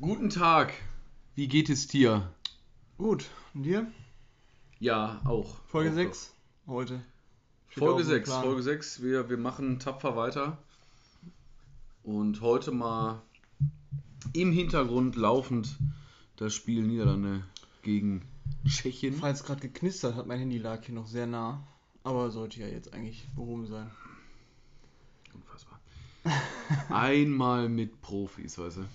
Guten Tag. Wie geht es dir? Gut, und dir? Ja, auch. Folge auch 6 heute. Steht Folge auf dem 6, Plan. Folge 6. Wir, wir machen tapfer weiter. Und heute mal im Hintergrund laufend das Spiel Niederlande gegen Tschechien. Falls gerade geknistert hat, mein Handy lag hier noch sehr nah. Aber sollte ja jetzt eigentlich behoben sein. Unfassbar. Einmal mit Profis, weißt du.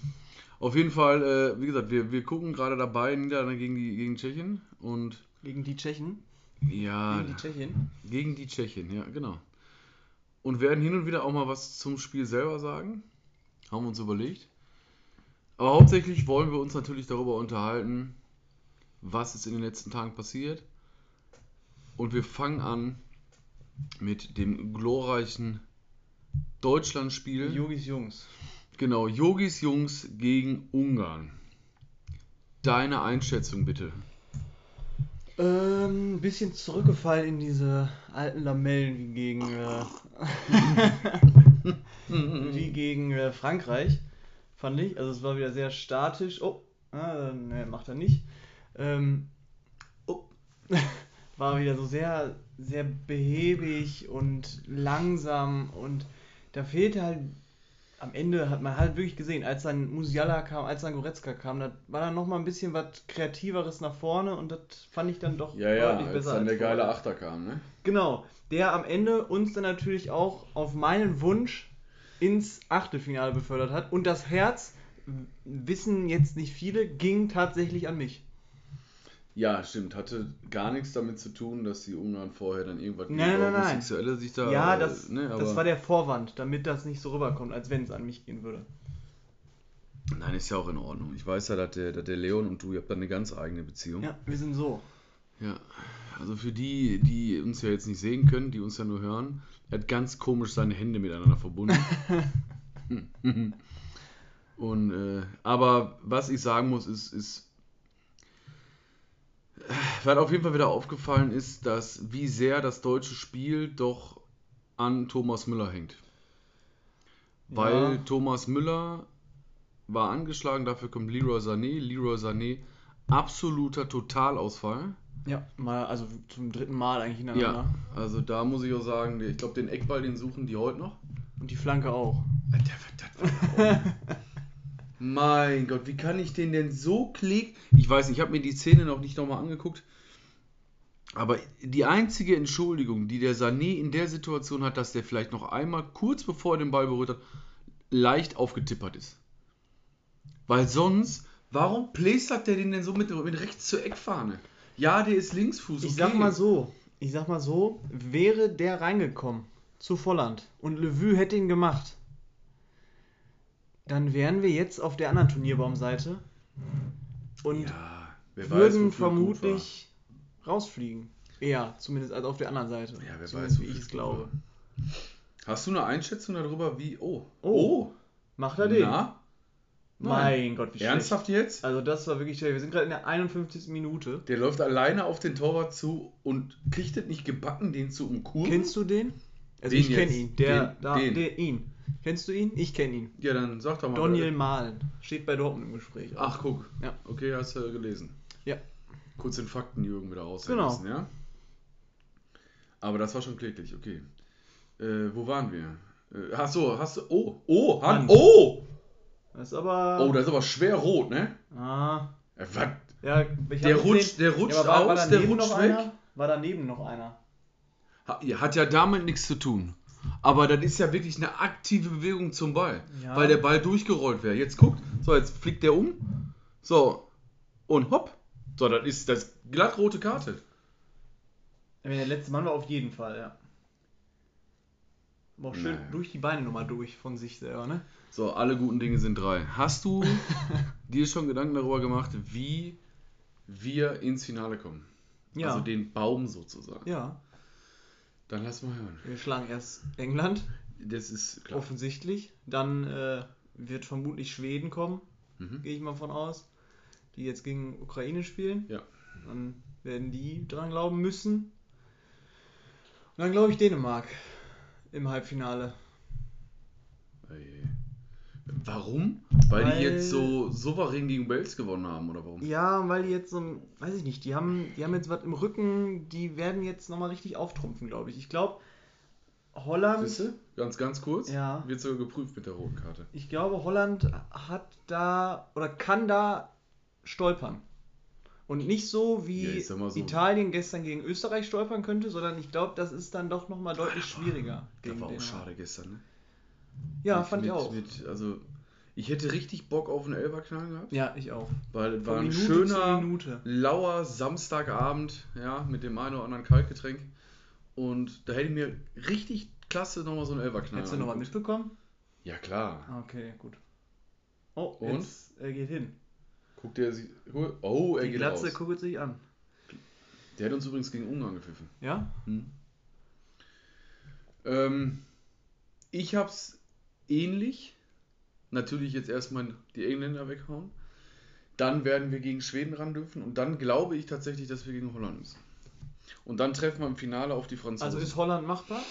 Auf jeden Fall, äh, wie gesagt, wir, wir gucken gerade dabei Niederlande gegen die gegen Tschechien und Gegen die Tschechen? ja, Gegen die Tschechien? Gegen die Tschechien, ja, genau. Und werden hin und wieder auch mal was zum Spiel selber sagen. Haben wir uns überlegt. Aber hauptsächlich wollen wir uns natürlich darüber unterhalten, was ist in den letzten Tagen passiert. Und wir fangen an mit dem glorreichen Deutschlandspiel. Yogis Jungs. Genau, Yogis Jungs gegen Ungarn. Deine Einschätzung bitte. Ähm, ein bisschen zurückgefallen in diese alten Lamellen wie gegen, äh, wie gegen äh, Frankreich, fand ich. Also es war wieder sehr statisch. Oh, ah, ne, macht er nicht. Ähm, oh, war wieder so sehr, sehr behäbig und langsam und da fehlte halt am Ende hat man halt wirklich gesehen, als dann Musiala kam, als dann Goretzka kam, da war dann nochmal ein bisschen was Kreativeres nach vorne und das fand ich dann doch Ja, ja, deutlich als besser. dann der als geile vorher. Achter kam, ne? Genau, der am Ende uns dann natürlich auch auf meinen Wunsch ins Achtelfinale befördert hat und das Herz, wissen jetzt nicht viele, ging tatsächlich an mich. Ja, stimmt. Hatte gar nichts damit zu tun, dass die Ungarn vorher dann irgendwas Nein, nein, nein. Homosexuelle sich da. ja, äh, das, ne, das war der Vorwand, damit das nicht so rüberkommt, als wenn es an mich gehen würde. Nein, ist ja auch in Ordnung. Ich weiß ja, dass der, dass der Leon und du, ihr habt da eine ganz eigene Beziehung. Ja, wir sind so. Ja. Also für die, die uns ja jetzt nicht sehen können, die uns ja nur hören, er hat ganz komisch seine Hände miteinander verbunden. und, äh, aber was ich sagen muss, ist, ist, was auf jeden Fall wieder aufgefallen ist, dass wie sehr das deutsche Spiel doch an Thomas Müller hängt. Weil Ja. Thomas Müller war angeschlagen, dafür kommt Leroy Sané. Leroy Sané, absoluter Totalausfall. Ja, mal, also zum dritten Mal eigentlich Ja, hintereinander. also da muss ich auch sagen, ich glaube, den Eckball, den suchen die heute noch. Und die Flanke auch. Das war auch- mein Gott, wie kann ich den denn so klick? Ich weiß nicht, ich habe mir die Szene noch nicht nochmal angeguckt. Aber die einzige Entschuldigung, die der Sané in der Situation hat, dass der vielleicht noch einmal kurz bevor er den Ball berührt hat, leicht aufgetippert ist. Weil sonst, warum plästert der den denn so mit, mit rechts zur Eckfahne? Ja, der ist Linksfuß. Ich okay. sag mal so, ich sag mal so, wäre der reingekommen zu Volland und Levue hätte ihn gemacht, dann wären wir jetzt auf der anderen Turnierbaumseite und Ja, weiß, würden gut vermutlich rausfliegen. Eher, zumindest als auf der anderen Seite. Ja, wer Zumindest weiß, wie ich es glaube. war. Hast du eine Einschätzung darüber, wie. Oh. Oh, Macht er den? Na? Mein Gott, wie Ernsthaft jetzt? schlecht. Also das war wirklich schlecht. Wir sind gerade in der 51. Minute. Der läuft alleine auf den Torwart zu und kriegt es nicht gebacken, den zu umkurven. Kennst du den? Also Den ich kenne jetzt. ihn. Der, Den- da, den. der, ihn. Kennst du ihn? Ich kenne ihn. Ja, dann sag doch mal. Daniel Mahlen. Steht bei Dortmund im Gespräch. Ach, guck. Ja. Okay, hast du gelesen. Ja. Kurz den Fakten-Jürgen wieder aus. Genau. ja? Aber das war schon kläglich, okay. Äh, wo waren wir? Äh, ach so, hast du. Oh, oh, Hand. Hand. Oh! Das ist aber. Oh, das ist aber schwer rot, ne? Ah. Äh, was? Ja, ich Der rutscht, gesehen- der rutscht ja, war, war aus, der daneben rutscht noch weg. einer? War daneben noch einer? Ha- ja, Hat ja damit nichts zu tun. Aber das ist ja wirklich eine aktive Bewegung zum Ball. Ja. Weil der Ball durchgerollt wäre. Jetzt guckt. So, jetzt fliegt der um. So. Und hopp. So, das ist das glatt rote Karte. Der letzte Mann war auf jeden Fall, ja. Aber auch schön Naja. durch die Beine nochmal durch von sich selber, ne? So, alle guten Dinge sind drei. Hast du dir schon Gedanken darüber gemacht, wie wir ins Finale kommen? Ja. Also den Baum sozusagen. ja. Dann lass mal hören. Wir schlagen erst England, Das ist klar. offensichtlich. Dann äh, wird vermutlich Schweden kommen, Mhm. gehe ich mal von aus. Die jetzt gegen Ukraine spielen. Ja. Dann werden die dran glauben müssen. Und dann glaube ich Dänemark im Halbfinale. Warum? Weil, die jetzt so souverän gegen Wales gewonnen haben, oder warum? Ja, weil die jetzt so, weiß ich nicht, die haben, die haben jetzt was im Rücken, die werden jetzt nochmal richtig auftrumpfen, glaube ich. Ich glaube, Holland, Siehst du? Ganz, ganz kurz. Ja. Wird sogar geprüft mit der roten Karte. ich glaube, Holland hat da oder kann da stolpern. Und nicht so, wie Ja, so. Italien gestern gegen Österreich stolpern könnte, sondern ich glaube, das ist dann doch nochmal deutlich schwieriger. Das war auch schade gestern, ne? Ja, Mit- fand ich mit- auch. Mit, also, ich hätte richtig Bock auf einen Elberknall gehabt. Ja, ich auch. Weil es war ein Minute schöner, lauer Samstagabend, ja, mit dem einen oder anderen Kaltgetränk. Und da hätte ich mir richtig klasse nochmal so einen Elberknall Hättest du noch was angeguckt. mitbekommen? Ja, klar. Ah, Okay, gut. Oh, Und? jetzt, er geht hin. Guckt der sich. Oh, er Die geht Glatze raus. guckt sich an. Der hat uns übrigens gegen Ungarn gepfiffen. Ja? Ähm, ich hab's ähnlich. Natürlich jetzt erstmal die Engländer weghauen. Dann werden wir gegen Schweden ran dürfen. Und dann glaube ich tatsächlich, dass wir gegen Holland müssen. Und dann treffen wir im Finale auf die Franzosen. Also ist Holland machbar?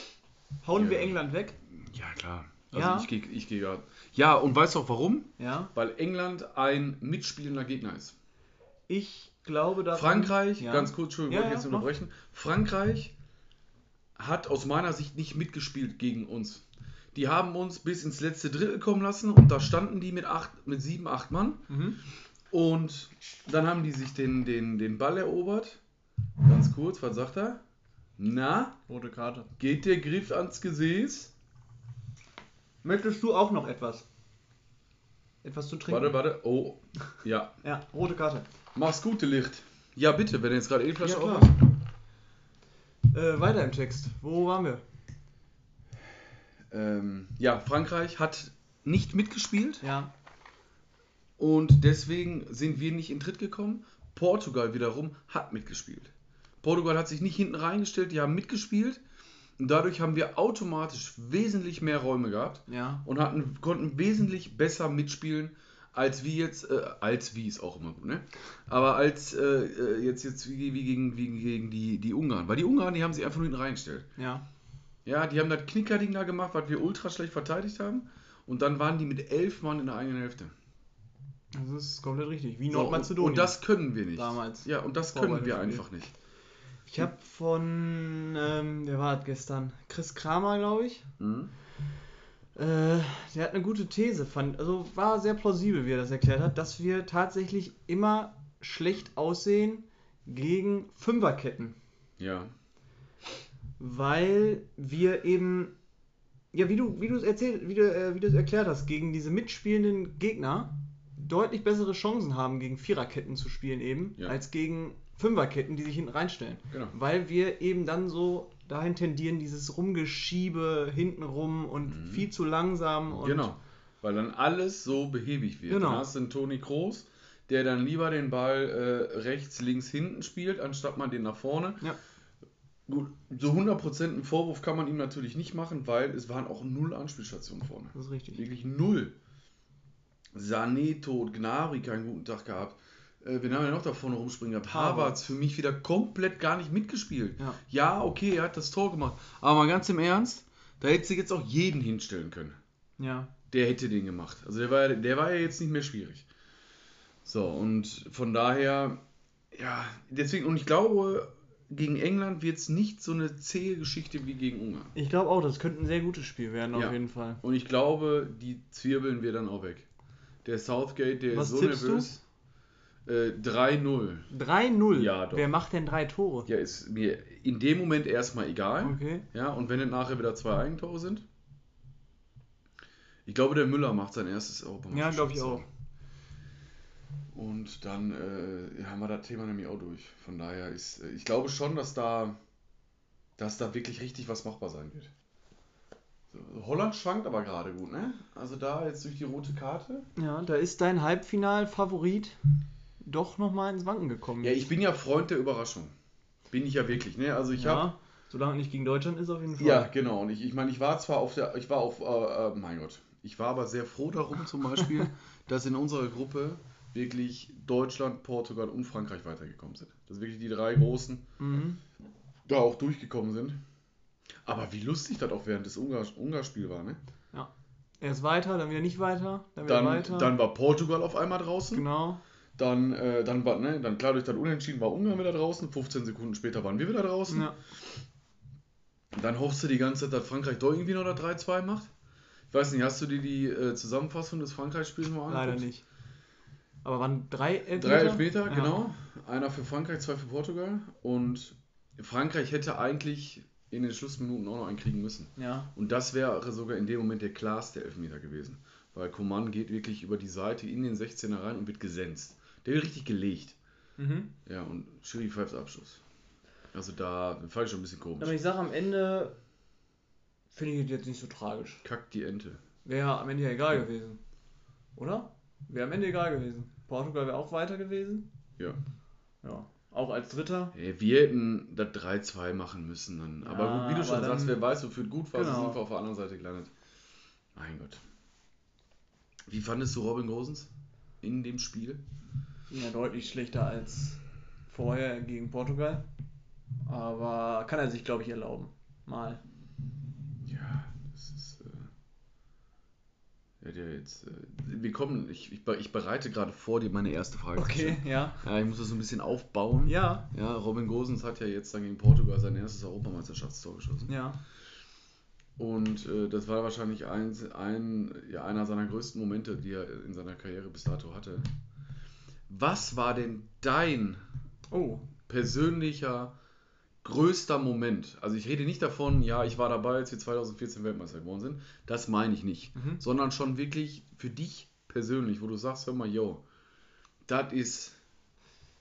Hauen Ja. wir England weg? ja, klar. Also Ja? ich gehe ich geh ja. Ja, und weißt du auch warum? Ja. Weil England ein mitspielender Gegner ist. Ich glaube, dass. Frankreich, ja. ganz kurz, Entschuldigung, Ja, wollte ich jetzt unterbrechen. Frankreich hat aus meiner Sicht nicht mitgespielt gegen uns. Die haben uns bis ins letzte Drittel kommen lassen und da standen die mit, acht, mit sieben, acht Mann. Mhm. Und dann haben die sich den, den, den Ball erobert. Ganz kurz, was sagt er? Na, Rote Karte. geht der Griff ans Gesäß? Möchtest du auch noch etwas? Etwas zu trinken? Warte, warte. Oh, ja. Ja, rote Karte. Mach's gute Licht. Ja, bitte, wenn du jetzt gerade E-Flasche Ja, klar. hast. Äh, weiter im Text. Wo waren wir? Ähm, ja, Frankreich hat nicht mitgespielt. Ja. Und deswegen sind wir nicht in Tritt gekommen. Portugal wiederum hat mitgespielt. Portugal hat sich nicht hinten reingestellt, die haben mitgespielt. Und dadurch haben wir automatisch wesentlich mehr Räume gehabt Ja. und hatten, konnten wesentlich besser mitspielen, als wie jetzt, äh, als wie ist auch immer gut, ne? Aber als äh, äh, jetzt, jetzt wie, wie, gegen, wie gegen die, die Ungarn. Weil die Ungarn, die haben sich einfach nur hinten reingestellt. Ja. Ja, die haben das Knickerding da gemacht, was wir ultra schlecht verteidigt haben. Und dann waren die mit elf Mann in der eigenen Hälfte. Das ist komplett richtig. Wie So, und, Nordmazedonien. und das können wir nicht. Damals. Ja, und das können wir einfach nicht. Ich habe von, ähm, wer war das gestern? Chris Kramer, glaube ich. Mhm. Äh, der hat eine gute These, fand, also war sehr plausibel, wie er das erklärt hat, dass wir tatsächlich immer schlecht aussehen gegen Fünferketten, Ja. Weil wir eben, ja, wie du, wie du es erzählt, wie du, äh, wie du es erklärt hast, gegen diese mitspielenden Gegner deutlich bessere Chancen haben, gegen Viererketten zu spielen eben, Ja. als gegen Fünferketten, die sich hinten reinstellen. Genau. Weil wir eben dann so dahin tendieren, dieses Rumgeschiebe hintenrum und Mhm. viel zu langsam und Genau. Weil dann alles so behäbig wird. Genau. Dann hast du einen Toni Kroos, der dann lieber den Ball äh, rechts, links, hinten spielt, anstatt man den nach vorne. Ja. Gut, so 100% einen Vorwurf kann man ihm natürlich nicht machen, weil es waren auch null Anspielstationen vorne. Das ist richtig. Wirklich null. Sané tot, Gnabry keinen guten Tag gehabt. Äh, wen haben wir noch da vorne rumspringen gehabt? Havertz. Für mich wieder komplett gar nicht mitgespielt. Ja. ja, okay, er hat das Tor gemacht. Aber mal ganz im Ernst, da hätte sie jetzt auch jeden hinstellen können. Ja. Der hätte den gemacht. Also der war, der war ja jetzt nicht mehr schwierig. So, und von daher, ja, deswegen, und ich glaube, gegen England wird es nicht so eine zähe Geschichte wie gegen Ungarn. Ich glaube auch, das könnte ein sehr gutes Spiel werden, auf Ja. jeden Fall. Und ich glaube, die zwirbeln wir dann auch weg. Der Southgate, der Was ist so nervös. Äh, 3-0. 3-0. Ja, doch. Wer macht denn drei Tore? Ja, ist mir in dem Moment erstmal egal. Okay. Ja, und wenn es nachher wieder zwei Eigentore sind. Ich glaube, der Müller macht sein erstes Europameisterschaft. Ja, glaube ich auch. Und dann äh, haben wir das Thema nämlich auch durch. Von daher ist, äh, ich glaube schon, dass da, dass da wirklich richtig was machbar sein wird. So, Holland schwankt aber gerade gut, ne? Also da jetzt durch die rote Karte. Ja, da ist dein Halbfinal-Favorit doch nochmal ins Wanken gekommen. Ja, ich bin ja Freund der Überraschung. Bin ich ja wirklich, ne? Also ich ja, habe solange nicht gegen Deutschland ist, auf jeden Fall. Ja, genau. Und ich, ich meine, ich war zwar auf der, ich war auf, äh, äh, mein Gott, ich war aber sehr froh darum zum Beispiel, dass in unserer Gruppe wirklich Deutschland, Portugal und Frankreich weitergekommen sind. Dass wirklich die drei Großen Mhm. da auch durchgekommen sind. Aber wie lustig das auch während des Ungar- Ungarspiel war, ne? Ja. Erst weiter, dann wieder nicht weiter, dann wieder Dann, weiter. dann war Portugal auf einmal draußen. genau. Dann, äh, dann war, ne, dann klar durch das Unentschieden war Ungarn wieder draußen. 15 Sekunden später waren wir wieder draußen. Ja. Dann hoffst du die ganze Zeit, dass Frankreich doch irgendwie noch das 3-2 macht. Ich weiß nicht, hast du dir die äh, Zusammenfassung des Frankreich-Spiels mal angeguckt? Leider nicht. Aber waren drei Elfmeter? Drei Elfmeter, Ja. genau. Einer für Frankreich, zwei für Portugal. Und Frankreich hätte eigentlich in den Schlussminuten auch noch einen kriegen müssen. Ja. Und das wäre sogar in dem Moment der klarste Elfmeter gewesen. Weil Coman geht wirklich über die Seite in den 16er rein und wird gesenzt. Der wird richtig gelegt. Mhm. Ja, und Schiri pfeift Abschluss. Also da fand ich schon ein bisschen komisch. Aber ich sage am Ende, finde ich es jetzt nicht so tragisch. Kackt die Ente. Wäre am Ende ja egal gewesen. Oder? Wäre am Ende egal gewesen. Portugal wäre auch weiter gewesen. Ja. Ja. Auch als Dritter. Ey, wir hätten das 3-2 machen müssen. Dann. Ja, aber gut, wie du schon sagst, wer weiß, wofür gut war, Genau. sind wir auf der anderen Seite gelandet. Mein Gott. Wie fandest du Robin Gosens in dem Spiel? Ja, deutlich schlechter als vorher gegen Portugal. Aber kann er sich, glaube ich, erlauben. Mal. Ja, das ist. Äh, ja, jetzt. Äh, wir kommen. Ich, ich, be- ich bereite gerade vor, dir meine erste Frage zu stellen. ja. Ja, ich muss das so ein bisschen aufbauen. Ja. Ja, Robin Gosens hat ja jetzt dann gegen Portugal sein erstes Europameisterschaftstor geschossen. Ja. Und äh, das war wahrscheinlich ein, ein, ja, einer seiner größten Momente, die er in seiner Karriere bis dato hatte. Was war denn dein Oh. persönlicher größter Moment? Also ich rede nicht davon, ja, ich war dabei, als wir 2014 Weltmeister geworden sind. Das meine ich nicht. Mhm. Sondern schon wirklich für dich persönlich, wo du sagst, hör mal, yo, das ist,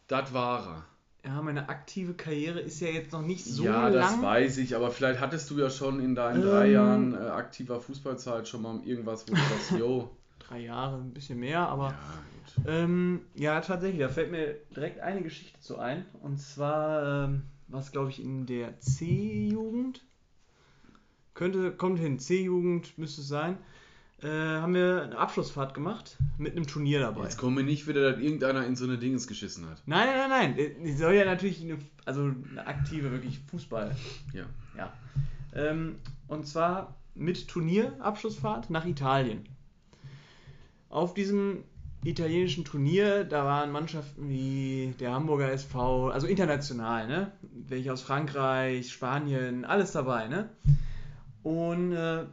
das war er. Ja, meine aktive Karriere ist ja jetzt noch nicht so ja, das lang. weiß ich, aber vielleicht hattest du ja schon in deinen Ähm. drei Jahren äh, aktiver Fußballzeit schon mal irgendwas, wo du sagst, yo. Drei Jahre, ein bisschen mehr, aber. Ja. Ähm, ja, tatsächlich, da fällt mir direkt eine Geschichte zu ein. Und zwar ähm, war es, glaube ich, in der C-Jugend. Könnte, kommt hin, C-Jugend müsste es sein. Äh, haben wir eine Abschlussfahrt gemacht mit einem Turnier dabei. Jetzt kommen wir nicht wieder, dass irgendeiner in so eine Dingens geschissen hat. Nein, nein, nein, nein. Die soll ja natürlich eine, also eine aktive, wirklich Fußball. Ja. Ja. Ähm, und zwar mit Turnierabschlussfahrt nach Italien. Auf diesem italienischen Turnier, da waren Mannschaften wie der Hamburger SV, also international, ne? Welche aus Frankreich, Spanien, alles dabei, ne? Und äh,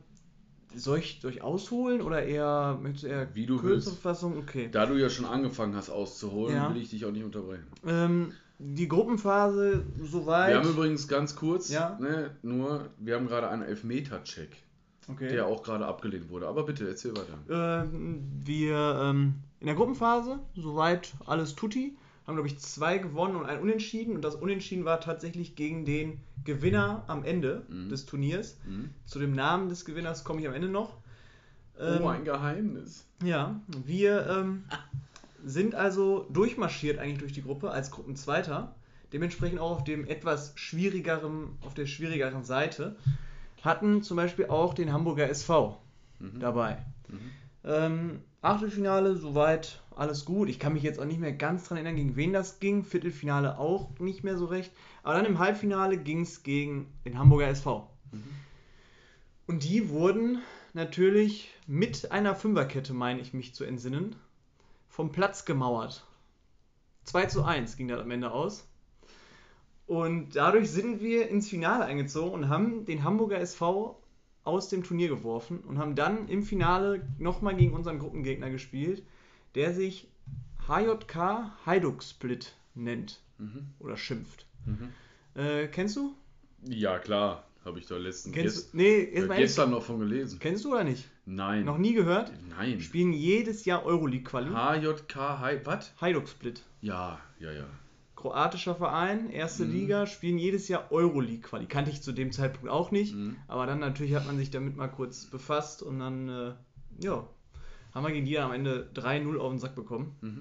soll ich, soll ich ausholen oder eher mit eher Wie du kürzere willst. Fassung? Okay. Da du ja schon angefangen hast auszuholen, Ja. will ich dich auch nicht unterbrechen. Ähm, die Gruppenphase soweit. Wir haben übrigens ganz kurz, Ja. ne, nur, wir haben gerade einen Elfmeter-Check, okay. der auch gerade abgelehnt wurde. Aber bitte, erzähl weiter. Ähm, wir ähm, in der Gruppenphase, soweit alles tutti, haben glaube ich zwei gewonnen und ein Unentschieden. Und das Unentschieden war tatsächlich gegen den Gewinner am Ende Mhm. des Turniers. Mhm. Zu dem Namen des Gewinners komme ich am Ende noch. Ähm, oh, ein Geheimnis. ja, wir ähm, sind also durchmarschiert eigentlich durch die Gruppe als Gruppenzweiter. Dementsprechend auch auf dem etwas schwierigeren, auf der schwierigeren Seite. Hatten zum Beispiel auch den Hamburger SV Mhm. dabei. Mhm. Ähm, Achtelfinale, soweit alles gut. Ich kann mich jetzt auch nicht mehr ganz dran erinnern, gegen wen das ging. Viertelfinale auch nicht mehr so recht. Aber dann im Halbfinale ging es gegen den Hamburger SV. Mhm. Und die wurden natürlich mit einer Fünferkette, meine ich mich zu entsinnen, vom Platz gemauert. 2 zu 1 ging das am Ende aus. Und dadurch sind wir ins Finale eingezogen und haben den Hamburger SV aus dem Turnier geworfen und haben dann im Finale nochmal gegen unseren Gruppengegner gespielt, der sich HJK Hajduk Split nennt Mhm. oder schimpft. Mhm. Äh, kennst du? Ja, klar. Habe ich da letztens Kennst? Nee, äh, gestern noch von gelesen. kennst du oder nicht? Nein. Noch nie gehört? Nein. Spielen jedes Jahr Euroleague-Quali. HJK, was? Hajduk Split. Ja, ja, ja. Kroatischer Verein, erste Mhm. Liga, spielen jedes Jahr Euroleague-Quali. Kannte ich zu dem Zeitpunkt auch nicht. Mhm. Aber dann natürlich hat man sich damit mal kurz befasst und dann, äh, ja, haben wir gegen die am Ende 3-0 auf den Sack bekommen. Mhm.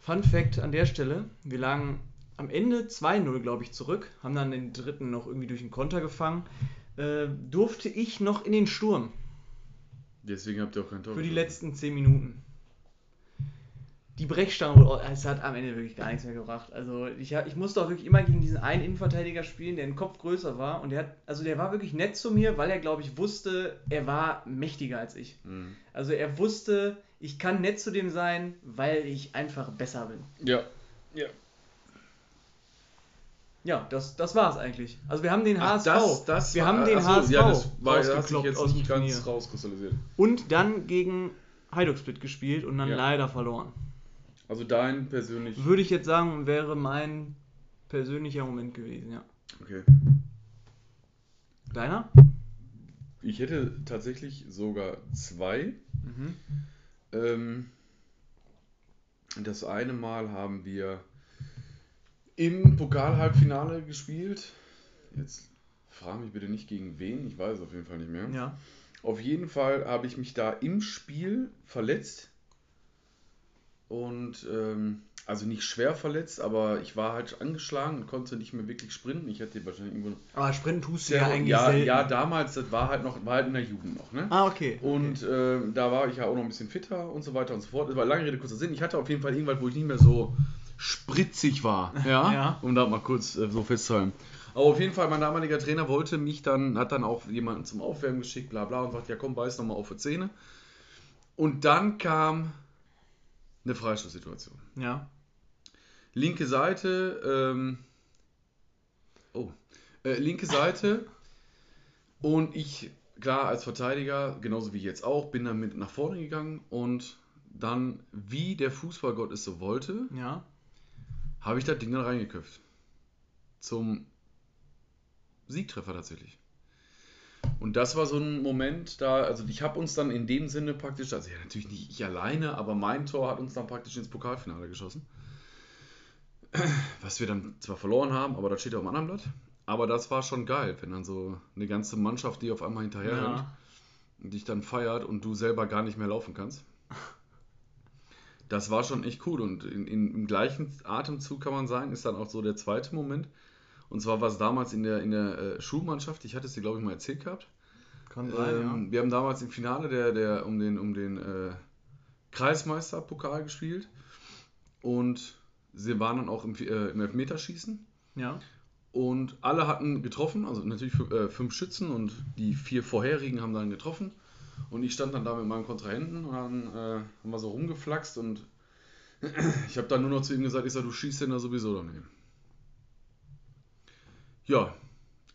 Fun Fact an der Stelle: Wir lagen am Ende 2-0, glaube ich, zurück, haben dann den dritten noch irgendwie durch den Konter gefangen. Äh, durfte ich noch in den Sturm Deswegen habt ihr auch kein Tor. für die letzten 10 Minuten. Die Brechstange wurde, es hat am Ende wirklich gar nichts mehr gebracht. Also ich, ich musste auch wirklich immer gegen diesen einen Innenverteidiger spielen, der einen Kopf größer war und der hat, also der war wirklich nett zu mir, weil er glaube ich wusste, er war mächtiger als ich. Mhm. Also er wusste, ich kann nett zu dem sein, weil ich einfach besser bin. Ja. Ja. Ja, das, das war's eigentlich. Also wir haben den Ach, HSV. das, das wir war- haben den ach so, HSV Ja, das war das hat sich jetzt aus dem nicht ganz rauskristallisiert. Und dann gegen Heiducksplit gespielt und dann Ja. leider verloren. Also dein persönlich. Würde ich jetzt sagen, wäre mein persönlicher Moment gewesen, ja. Okay. Deiner? Ich hätte tatsächlich sogar zwei. Mhm. Ähm, das eine Mal haben wir im Pokal-Halbfinale gespielt. Jetzt frage mich bitte nicht gegen wen, ich weiß es auf jeden Fall nicht mehr. Ja. Auf jeden Fall habe ich mich da im Spiel verletzt. Und ähm, also nicht schwer verletzt, aber ich war halt angeschlagen und konnte nicht mehr wirklich sprinten. Ich hätte wahrscheinlich irgendwo. Aber Sprinten tust du ja eigentlich ja, selten. ja, damals, das war halt noch, war halt in der Jugend noch, ne? Ah, okay. Und ähm, da war ich ja auch noch ein bisschen fitter und so weiter und so fort. Das war lange Rede, kurzer Sinn. Ich hatte auf jeden Fall irgendwann, wo ich nicht mehr so spritzig war. Ja. Ja. Um da mal kurz äh, so festzuhalten. Aber auf jeden Fall, mein damaliger Trainer wollte mich dann, hat dann auch jemanden zum Aufwärmen geschickt, bla bla, und sagt, ja komm, beiß nochmal auf die Zähne. Und dann kam eine Freistoßsituation. Ja. Linke Seite, ähm, oh, äh, linke Seite und ich, klar, als Verteidiger, genauso wie jetzt auch, bin dann mit nach vorne gegangen und dann, wie der Fußballgott es so wollte, Ja. habe ich das Ding dann reingeköpft. Zum Siegtreffer tatsächlich. Und das war so ein Moment, da, also ich habe uns dann in dem Sinne praktisch, also ja, natürlich nicht ich alleine, aber mein Tor hat uns dann praktisch ins Pokalfinale geschossen. Was wir dann zwar verloren haben, aber das steht ja auf dem anderen Blatt. Aber das war schon geil, wenn dann so eine ganze Mannschaft die auf einmal hinterher rennt ja. und dich dann feiert und du selber gar nicht mehr laufen kannst. Das war schon echt cool und in, in, im gleichen Atemzug kann man sagen, ist dann auch so der zweite Moment. Und zwar war es damals in der, in der äh, Schulmannschaft, ich hatte es dir glaube ich mal erzählt gehabt. Kann sein, Ähm, Wir haben damals im Finale der, der, um den, um den äh, Kreismeisterpokal gespielt und sie waren dann auch im, äh, im Elfmeterschießen. ja. Ja. Und alle hatten getroffen, also natürlich äh, fünf Schützen und die vier vorherigen haben dann getroffen. Und ich stand dann da mit meinem Kontrahenten und dann äh, haben wir so rumgeflaxt und ich habe dann nur noch zu ihm gesagt, ich sag, du schießt den da sowieso daneben. Ja,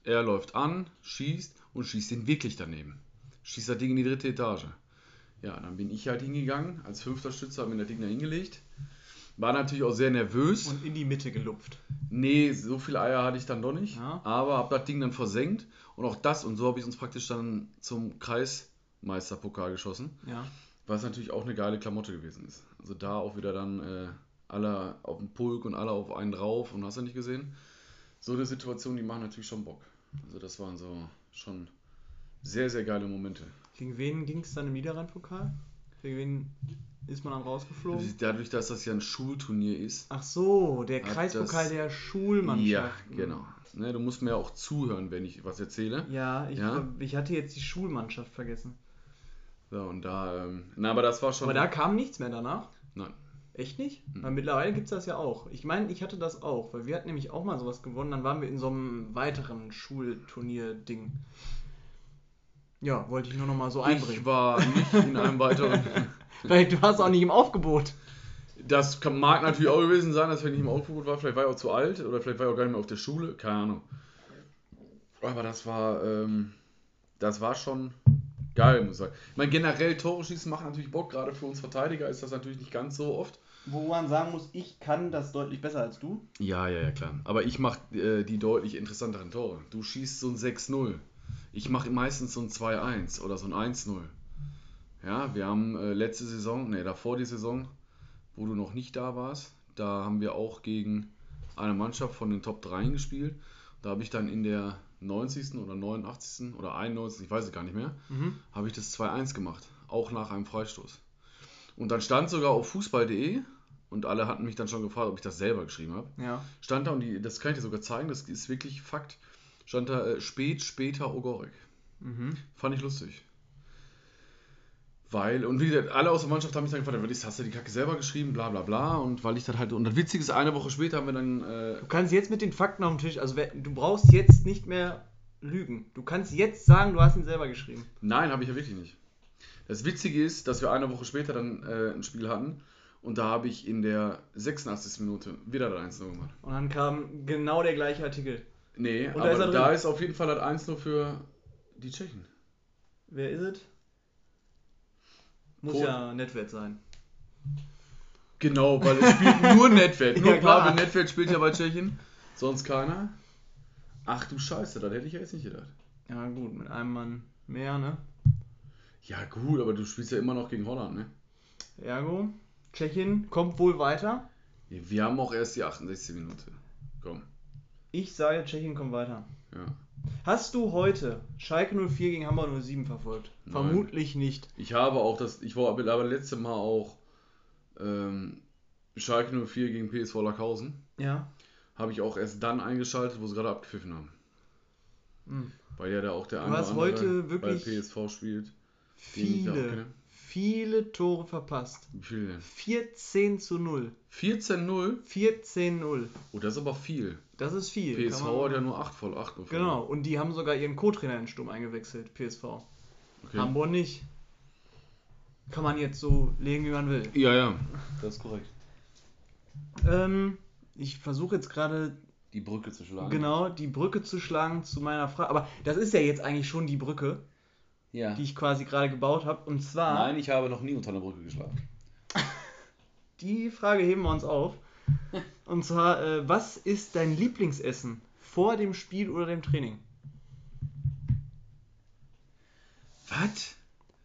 er läuft an, schießt und schießt den wirklich daneben. Schießt das Ding in die dritte Etage. Ja, dann bin ich halt hingegangen, als fünfter Stützer, habe mir das Ding da hingelegt. War natürlich auch sehr nervös. Und in die Mitte gelupft. Nee, so viele Eier hatte ich dann doch nicht. Ja. Aber habe das Ding dann versenkt. Und auch das, und so habe ich uns praktisch dann zum Kreismeisterpokal geschossen. Ja. Was natürlich auch eine geile Klamotte gewesen ist. Also da auch wieder dann äh, alle auf dem Pulk und alle auf einen drauf und hast du nicht gesehen. So eine Situation, die machen natürlich schon Bock. Also das waren so schon sehr, sehr geile Momente. Gegen wen ging es dann im Niederrhein-Pokal? Gegen wen ist man dann rausgeflogen? Dadurch, dass das ja ein Schulturnier ist. Ach so, der Kreispokal das- der Schulmannschaft. Ja, genau. Ne, du musst mir auch zuhören, wenn ich was erzähle. Ja, ich, Ja? ich hatte jetzt die Schulmannschaft vergessen. So, und da, ähm, na, aber das war schon. Aber da kam nichts mehr danach. Nein. Echt nicht? Mhm. Weil mittlerweile gibt es das ja auch. Ich meine, ich hatte das auch, weil wir hatten nämlich auch mal sowas gewonnen. Dann waren wir in so einem weiteren Schulturnier-Ding. Ja, wollte ich nur noch mal so Ich einbringen. war nicht in einem weiteren. Weil du warst auch nicht im Aufgebot. Das mag natürlich auch gewesen sein, dass ich nicht im Aufgebot war. Vielleicht war ich auch zu alt oder vielleicht war ich auch gar nicht mehr auf der Schule. Keine Ahnung. Aber das war, ähm, das war schon geil, muss ich sagen. Ich meine, generell Tore schießen macht natürlich Bock. Gerade für uns Verteidiger ist das natürlich nicht ganz so oft. Wo man sagen muss, ich kann das deutlich besser als du. Ja, ja, ja, klar. Aber ich mache äh, die deutlich interessanteren Tore. Du schießt so ein 6-0. Ich mache meistens so ein 2-1 oder so ein 1-0. Ja, wir haben äh, letzte Saison, ne, davor die Saison, wo du noch nicht da warst, da haben wir auch gegen eine Mannschaft von den Top 3 gespielt. Da habe ich dann in der 90. oder 89. oder 91. ich weiß es gar nicht mehr, Mhm. habe ich das 2-1 gemacht. Auch nach einem Freistoß. Und dann stand sogar auf fußball.de und alle hatten mich dann schon gefragt, ob ich das selber geschrieben habe Ja. stand da, und die, das kann ich dir sogar zeigen, das ist wirklich Fakt, stand da äh, spät, später Ogorek. Mhm. Fand ich lustig. Weil, und wie gesagt, alle aus der Mannschaft haben mich dann gefragt, "Was ist- hast du die Kacke selber geschrieben, bla bla bla. Und weil ich das halt, und das Witzige ist, eine Woche später haben wir dann, äh, Du kannst jetzt mit den Fakten auf dem Tisch, also du brauchst jetzt nicht mehr lügen. Du kannst jetzt sagen, du hast ihn selber geschrieben. nein, habe ich ja wirklich nicht. Das Witzige ist, dass wir eine Woche später dann äh, ein Spiel hatten und da habe ich in der 86. Minute wieder das 1-0 gemacht. Und dann kam genau der gleiche Artikel. Nee, Und da aber ist er da ist auf jeden Fall das 1-0 für die Tschechen. Wer ist es? Muss Polen. ja Netwert sein. Genau, weil es spielt nur Netwert. Nur Ja. Pavel Netwert spielt ja bei Tschechien, sonst keiner. Ach du Scheiße, das hätte ich ja jetzt nicht gedacht. Ja gut, mit einem Mann mehr, ne? Ja gut, aber du spielst ja immer noch gegen Holland, ne? Ergo, Tschechien kommt wohl weiter. Wir haben auch erst die 68 Minute. Komm, Ich sage, Tschechien kommt weiter. ja. Hast du heute Schalke 04 gegen Hamburg 07 verfolgt? Nein. Vermutlich nicht. Ich habe auch das, ich war aber letzte Mal auch ähm, Schalke 04 gegen PSV Lackhausen. Ja. Habe ich auch erst dann eingeschaltet, wo sie gerade abgepfiffen haben. Hm. Weil ja da auch der Du andere wirklich bei PSV spielt. Viele. Viele Tore verpasst. Wie viel denn? 14 zu 0. 14-0? 14-0. Oh, das ist aber viel. Das ist viel. PSV hat ja nur 8 voll, 8 nur voll. Genau, und die haben sogar ihren Co-Trainer in den Sturm eingewechselt, PSV. Okay. Hamburg nicht. Kann man jetzt so legen, wie man will. Ja, ja, das ist korrekt. Ähm, ich versuche jetzt gerade Die Brücke zu schlagen. genau die Brücke zu schlagen zu meiner Frage. Aber das ist ja jetzt eigentlich schon die Brücke, Ja. die ich quasi gerade gebaut habe. Und zwar, Nein, ich habe noch nie unter einer Brücke geschlagen. die Frage heben wir uns auf. Und zwar, äh, was ist dein Lieblingsessen vor dem Spiel oder dem Training? Was?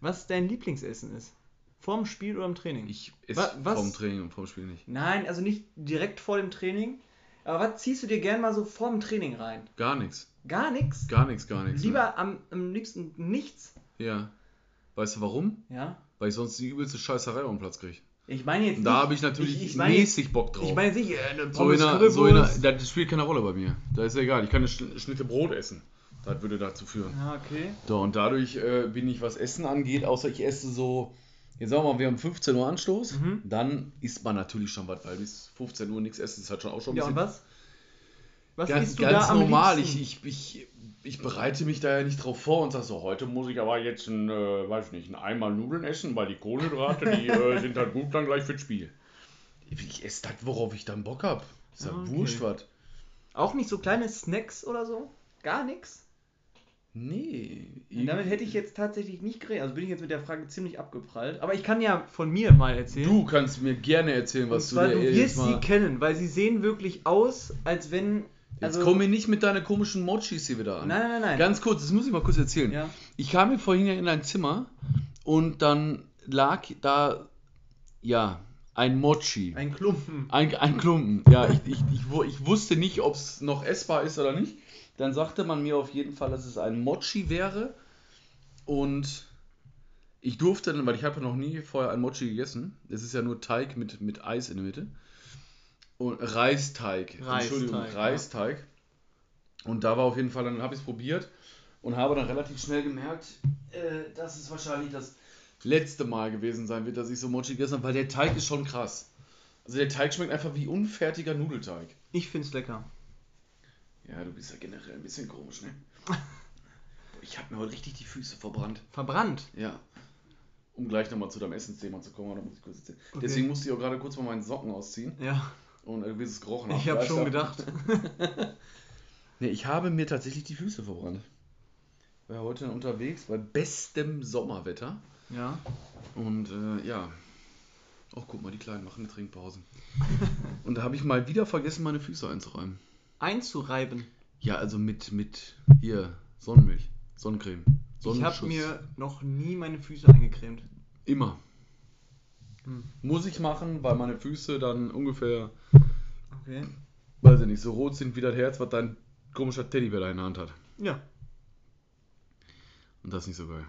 Was dein Lieblingsessen ist? Vorm Spiel oder im Training? Ich esse was? vom Training und vom Spiel nicht. Nein, also nicht direkt vor dem Training. Aber was ziehst du dir gern mal so vorm Training rein? Gar nichts. Gar nichts? Gar nichts, gar nichts. Lieber am, am liebsten nichts? Ja. Weißt du warum? Ja. Weil ich sonst die übelste Scheißerei auf den Platz kriege. Ich meine jetzt Und da nicht- habe ich natürlich ich, ich jetzt, mäßig Bock drauf. ich meine jetzt nicht, äh, eine so einer, so in einer, das spielt keine Rolle bei mir. Da ist ja egal. Ich kann eine Schn- Schnitte Brot essen. Das würde dazu führen. Ja, okay. So, und dadurch äh, bin ich, was Essen angeht, außer ich esse so, jetzt sagen wir mal, wir haben 15 Uhr Anstoß, Mhm. dann isst man natürlich schon was, weil bis 15 Uhr nichts essen ist halt schon auch schon ein Ja, und was? Was ganz, isst du ganz da am normal. Ich, ich, ich, ich bereite mich da ja nicht drauf vor und sage so, heute muss ich aber jetzt ein, äh, weiß nicht, ein Eimer Nudeln essen, weil die Kohlenhydrate, die äh, sind halt gut dann gleich fürs Spiel. Ich esse das, worauf ich dann Bock hab. Ist ja Ah, okay. wurscht was. Auch nicht so kleine Snacks oder so? Gar nichts? Nee. Damit hätte ich jetzt tatsächlich nicht gerechnet. Also bin ich jetzt mit der Frage ziemlich abgeprallt. Aber ich kann ja von mir mal erzählen. Du kannst mir gerne erzählen, Und was zwar, du du dir wirst jetzt sie kennen, weil sie sehen wirklich aus, als wenn. Jetzt Also, komm mir nicht mit deinen komischen Mochis hier wieder an. Nein, nein, nein. Ganz kurz, das muss ich mal kurz erzählen. Ja. Ich kam mir vorhin ja in ein Zimmer und dann lag da, ja, ein Mochi. Ein Klumpen. Ein, ein Klumpen. Ja, ich, ich, ich, ich wusste nicht, ob es noch essbar ist oder nicht. Dann sagte man mir auf jeden Fall, dass es ein Mochi wäre. Und ich durfte dann, weil ich habe noch nie vorher ein Mochi gegessen. Es ist ja nur Teig mit, mit Eis in der Mitte. Und Reisteig. Entschuldigung, Reisteig, ja. Reisteig. Und da war auf jeden Fall, dann habe ich es probiert und habe dann relativ schnell gemerkt, äh, dass es wahrscheinlich das letzte Mal gewesen sein wird, dass ich so Mochi gegessen habe, weil der Teig ist schon krass. Also der Teig schmeckt einfach wie unfertiger Nudelteig. Ich find's lecker. Ja, du bist ja generell ein bisschen komisch, ne? Ich habe mir heute richtig die Füße verbrannt. Verbrannt. Ja. Um gleich nochmal zu deinem Essensthema zu kommen, da muss ich kurz erzählen. Okay. Deswegen musste ich auch gerade kurz mal meinen Socken ausziehen Ja, und äh, wie es gerochen ich habe schon gedacht. Nee, ich habe mir tatsächlich die Füße verbrannt. War heute unterwegs bei bestem Sommerwetter. Ja. Und äh, ja. Oh, guck mal, die Kleinen machen eine Trinkpause. Und da habe ich mal wieder vergessen, meine Füße einzuräumen. Einzureiben. Ja, also mit, mit hier, Sonnenmilch, Sonnencreme, Ich habe mir noch nie meine Füße eingecremt. Immer. Hm. Muss ich machen, weil meine Füße dann ungefähr, Okay. weiß ich nicht, so rot sind wie das Herz, was dein komischer Teddybär da in der Hand hat. Ja. Und das ist nicht so geil.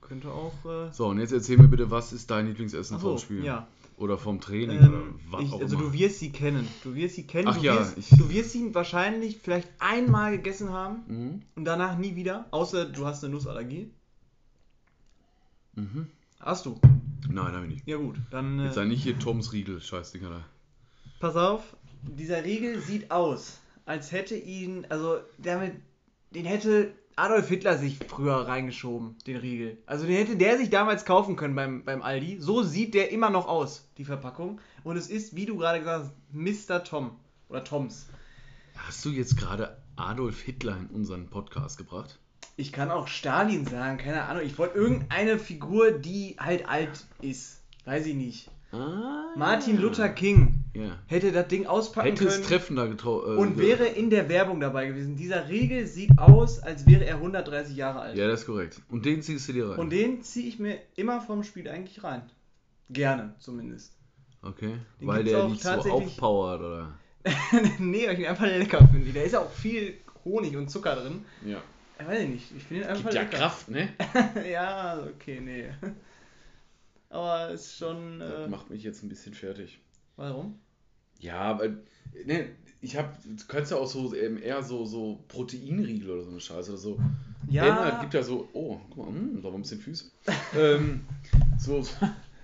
Könnte auch. Äh, So, und jetzt erzähl mir bitte, was ist dein Lieblingsessen Achso, vom Spiel? ja. Oder vom Training oder Ähm, was ich, auch also immer. du wirst sie kennen. Du wirst sie kennen. Ach du, ja, wirst, ich- du wirst sie wahrscheinlich vielleicht einmal gegessen haben Mhm. und danach nie wieder. Außer du hast eine Nussallergie. Mhm. Hast du? Nein, habe ich nicht. Ja gut, dann äh, Jetzt sei nicht hier Toms Riegel, scheiß Dinger da. pass auf. Dieser Riegel sieht aus, als hätte ihn, also damit, den hätte Adolf Hitler sich früher reingeschoben, den Riegel. Also den hätte der sich damals kaufen können beim, beim Aldi. So sieht der immer noch aus, die Verpackung. Und es ist, wie du gerade gesagt hast, Mr. Tom. Oder Toms. Hast du jetzt gerade Adolf Hitler in unseren Podcast gebracht? Ich kann auch Stalin sagen, keine Ahnung. Ich wollte irgendeine Figur, die halt alt ist. Weiß ich nicht. Ah, Martin ja. Luther King Ja. hätte das Ding auspacken Hätte können. es treffender getroffen. und wäre in der Werbung dabei gewesen. Dieser Riegel sieht aus, als wäre er 130 Jahre alt. Ja, das ist korrekt. Und den ziehst du dir rein. Und den ziehe ich mir immer vom Spiel eigentlich rein. Gerne, zumindest. okay. Den Weil der nicht so aufpowert, oder? nee, weil ich ihn einfach lecker finde. Da ist ja auch viel Honig und Zucker drin. Ja. Ich weiß ich nicht. Ich finde ihn einfach Gibt ja lecker. Kraft, ne? ja, okay, nee. Aber ist schon. Äh, macht mich jetzt ein bisschen fertig. warum? Ja, aber ne, ich hab, du kannst ja auch so ähm, eher so, so Proteinriegel oder so eine Scheiße oder so. Ja. Ener, gibt ja so, oh, guck mal, hm, da war ein bisschen Füße. ähm, so,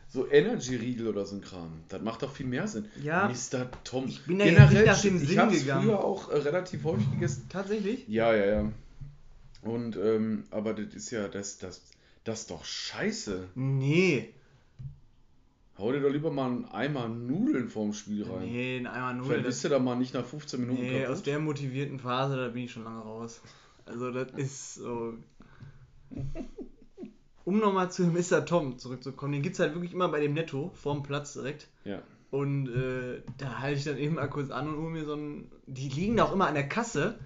so Energy-Riegel oder so ein Kram. Das macht doch viel mehr Sinn. Ja. Mr. Tom. Ich bin da jetzt nicht nach dem ich Sinn hab's gegangen. früher auch äh, relativ häufig gegessen. Tatsächlich? Ja, ja, ja. Und, ähm, aber das ist ja, das, das, das ist doch scheiße. Nee. Hau dir doch lieber mal einen Eimer Nudeln vorm Spiel rein. Nee, ein Eimer Nudeln. Vielleicht bist du da mal nicht nach 15 Minuten nee, kaputt. aus der motivierten Phase, da bin ich schon lange raus. Also, das ist so. Um nochmal zu Mr. Tom zurückzukommen, den gibt es halt wirklich immer bei dem Netto, vorm Platz direkt. Ja. Und äh, da halte ich dann eben mal kurz an und hole mir so ein. Die liegen auch immer an der Kasse.